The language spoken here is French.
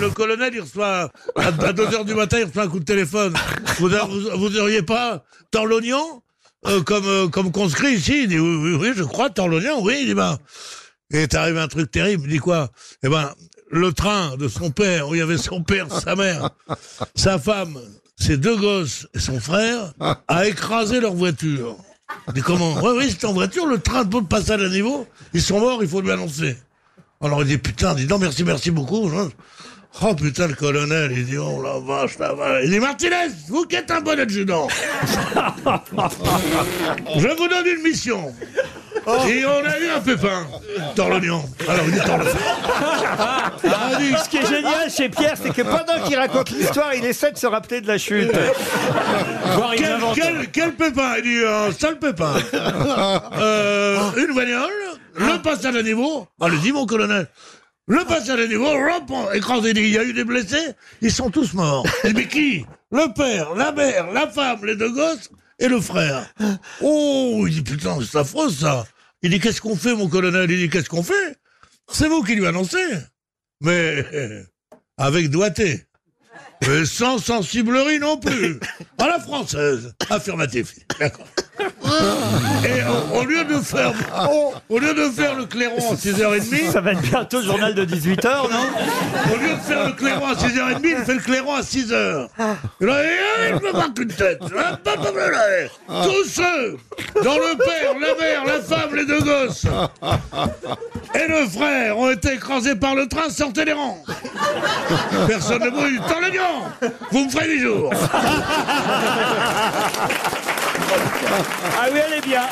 le colonel, il reçoit, à, 2h du matin, il reçoit un coup de téléphone. Vous, vous, pas tant l'oignon euh, comme, euh, comme conscrit ici? Il dit oui, oui, oui, je crois, tant l'oignon, oui. Il dit ben, et est arrivé un truc terrible. Il dit quoi? Eh ben, le train de son père, où il y avait son père, sa mère, sa femme, ses deux gosses et son frère, a écrasé leur voiture. Il dit comment? Oui, oui, en voiture, le train de passage à niveau, ils sont morts, il faut lui annoncer. Alors il dit putain, dis non, merci, merci beaucoup. Oh putain, le colonel, il dit oh la vache, la vache. Il dit Martinez, vous qui êtes un bon adjudant, je vous donne une mission. Et on a eu un pépin. Dans l'oignon. Alors, il dit dans Ce qui est génial chez Pierre, c'est que pendant qu'il raconte l'histoire, il essaie de se rappeler de la chute. quel, quel, quel, pépin Il dit un seul pépin. Euh, une bagnole, le passage à niveau. Allez-y, mon colonel. Le passage à niveau, hop, écrasé. Il y a eu des blessés, ils sont tous morts. mais qui? Le père, la mère, la femme, les deux gosses et le frère. Oh, il dit putain, c'est affreux ça. Il dit qu'est-ce qu'on fait, mon colonel? Il dit qu'est-ce qu'on fait? C'est vous qui lui annoncez. Mais avec doigté. Mais sans sensiblerie non plus. À la française. Affirmatif. D'accord. Et au, lieu de faire, au, lieu de faire le clairon à 6h30. Ça va être bientôt le journal de 18h, non Au lieu de faire le clairon à 6h30, il fait le clairon à 6h. Et là, il me marque une tête. Tous ceux dont le père, la mère, la femme, les deux gosses et le frère ont été écrasés par le train, sortez les rangs. Personne ne brûle. Tant le Vous me ferez du jour. Ah oui, elle est bien.